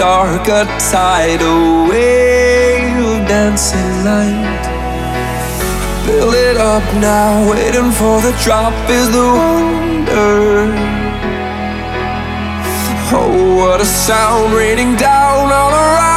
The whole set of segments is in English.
dark, a tidal wave of dancing light. Build it up now, waiting for the drop is the wonder. Oh, what a sound raining down all around.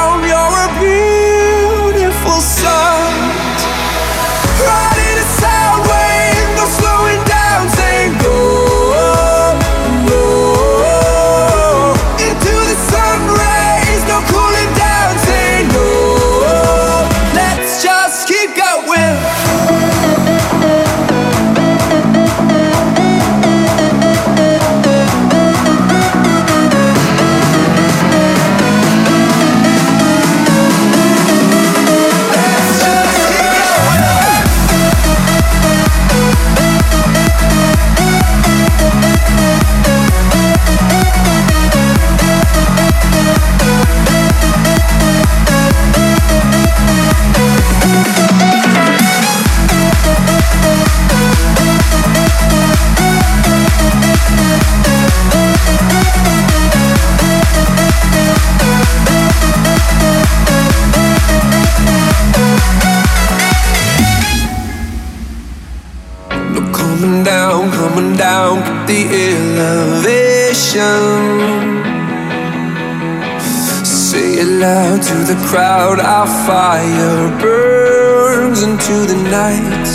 Our fire burns into the night.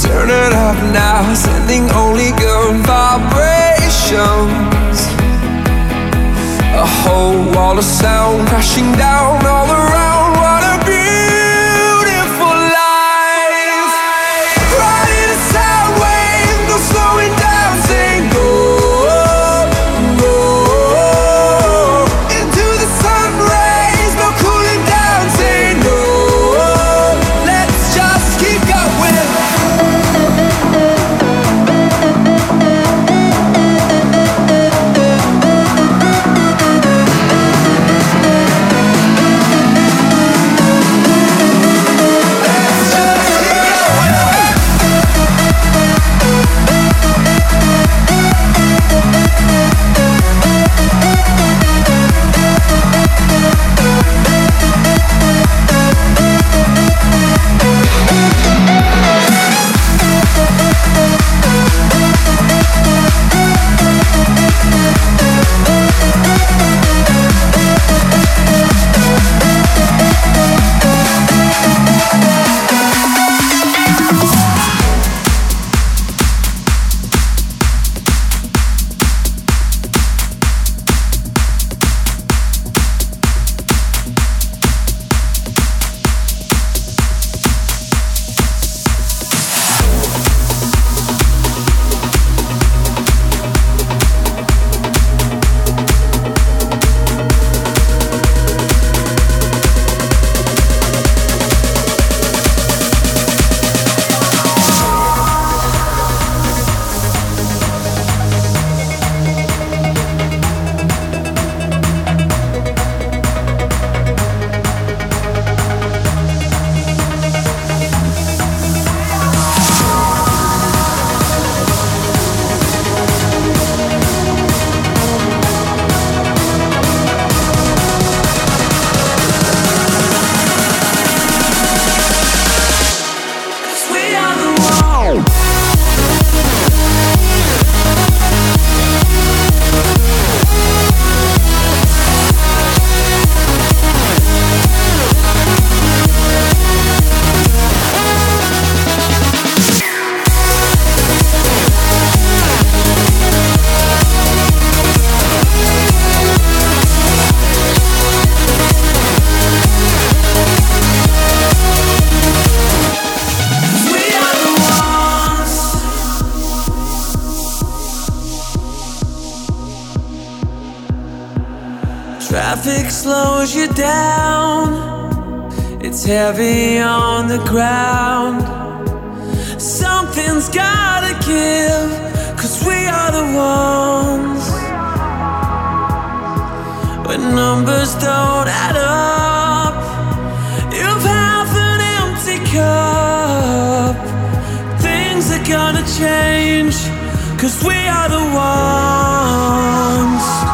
Turn it up now, sending only good vibrations. A whole wall of sound crashing down all around. Change, cause we are the ones.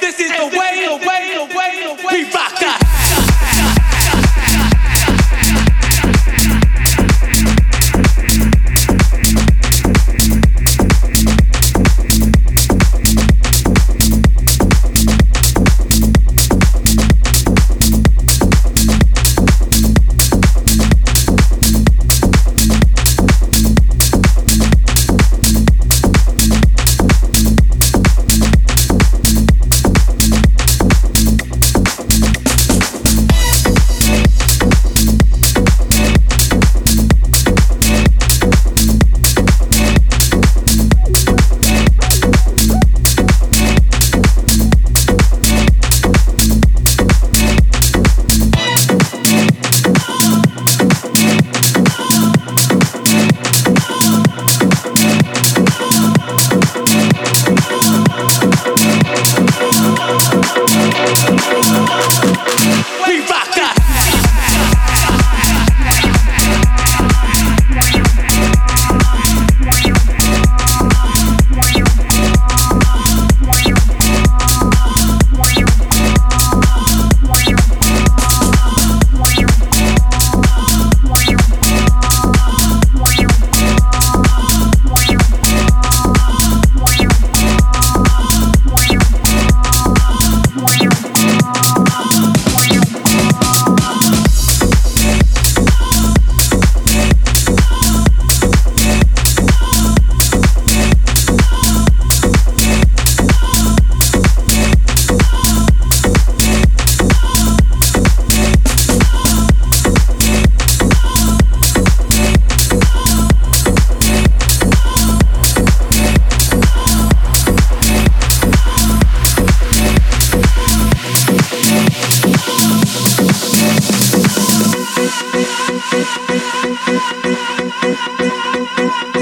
this is the way thank you.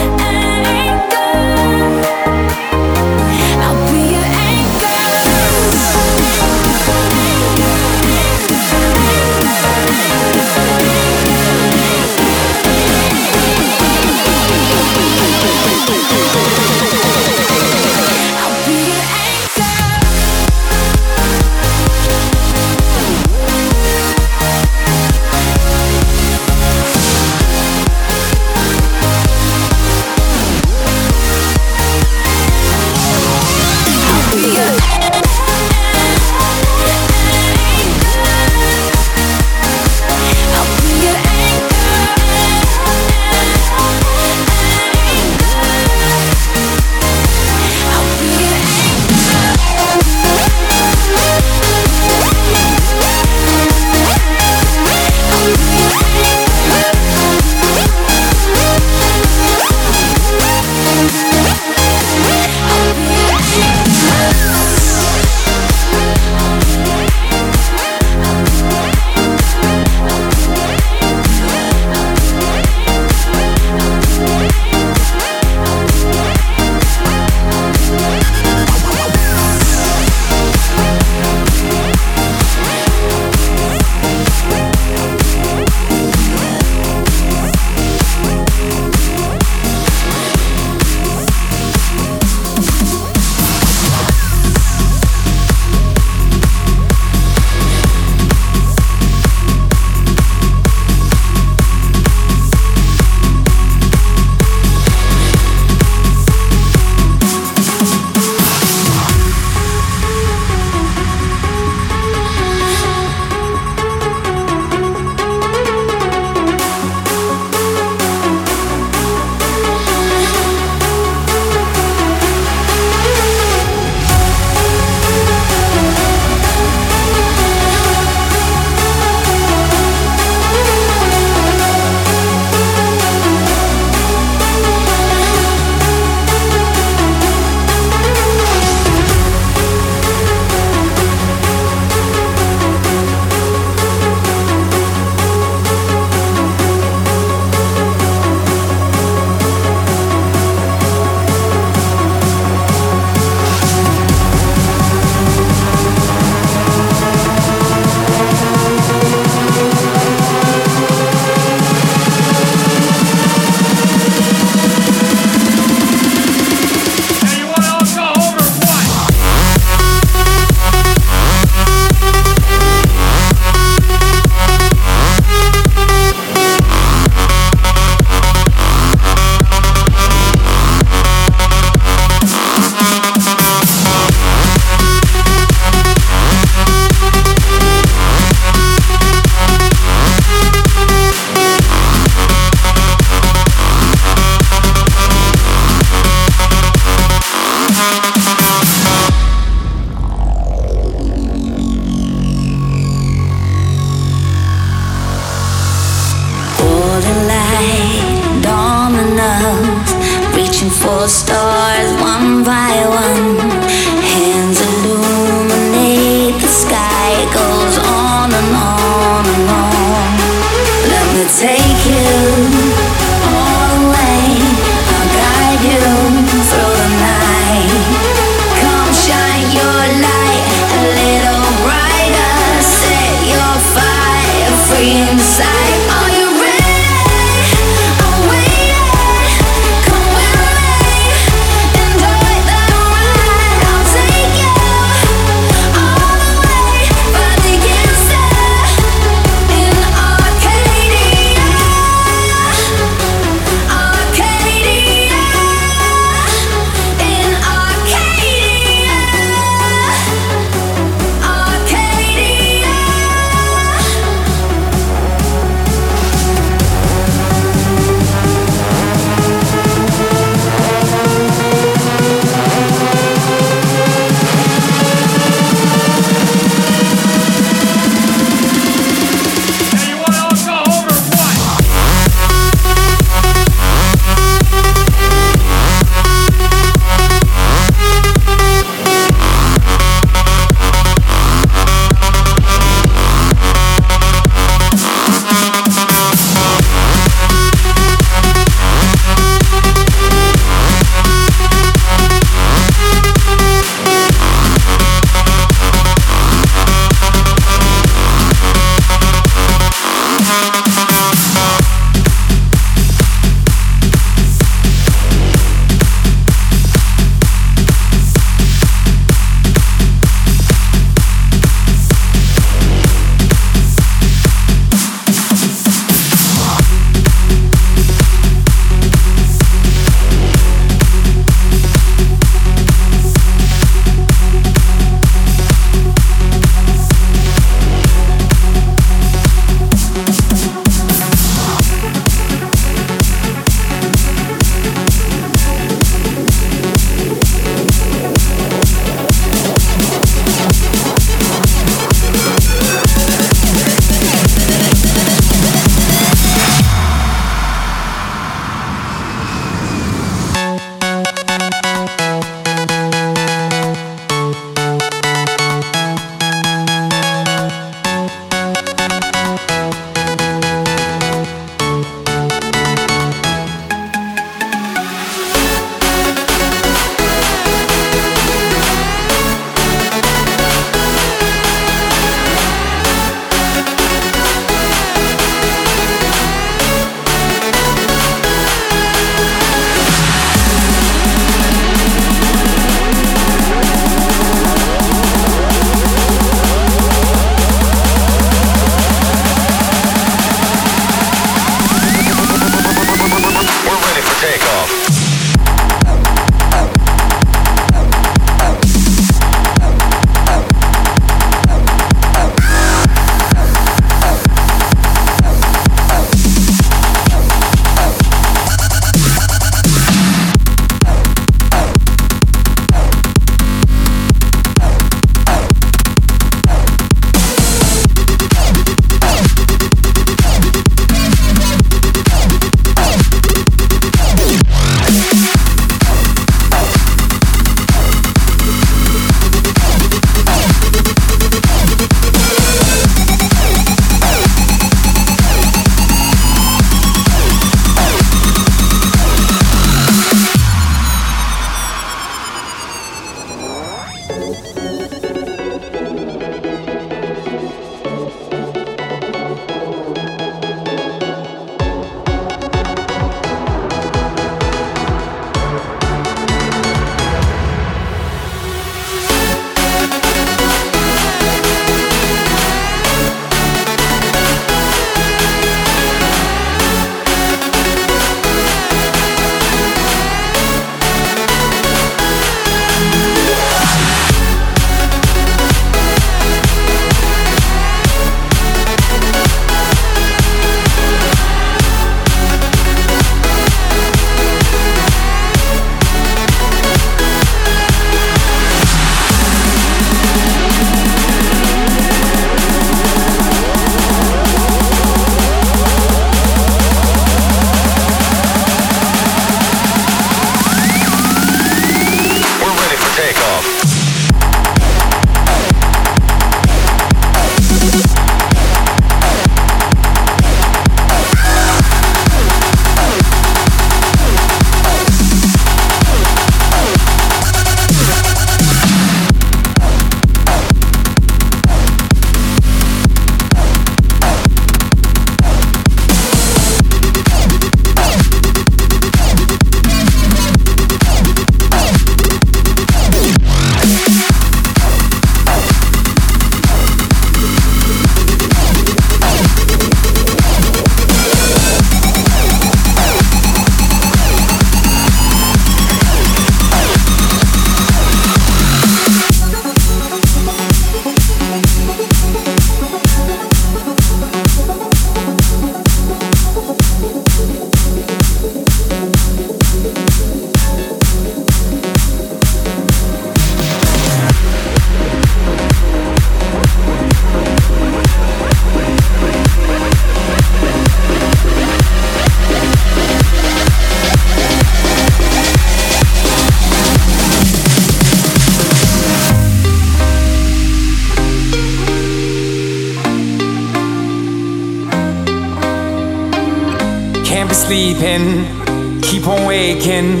On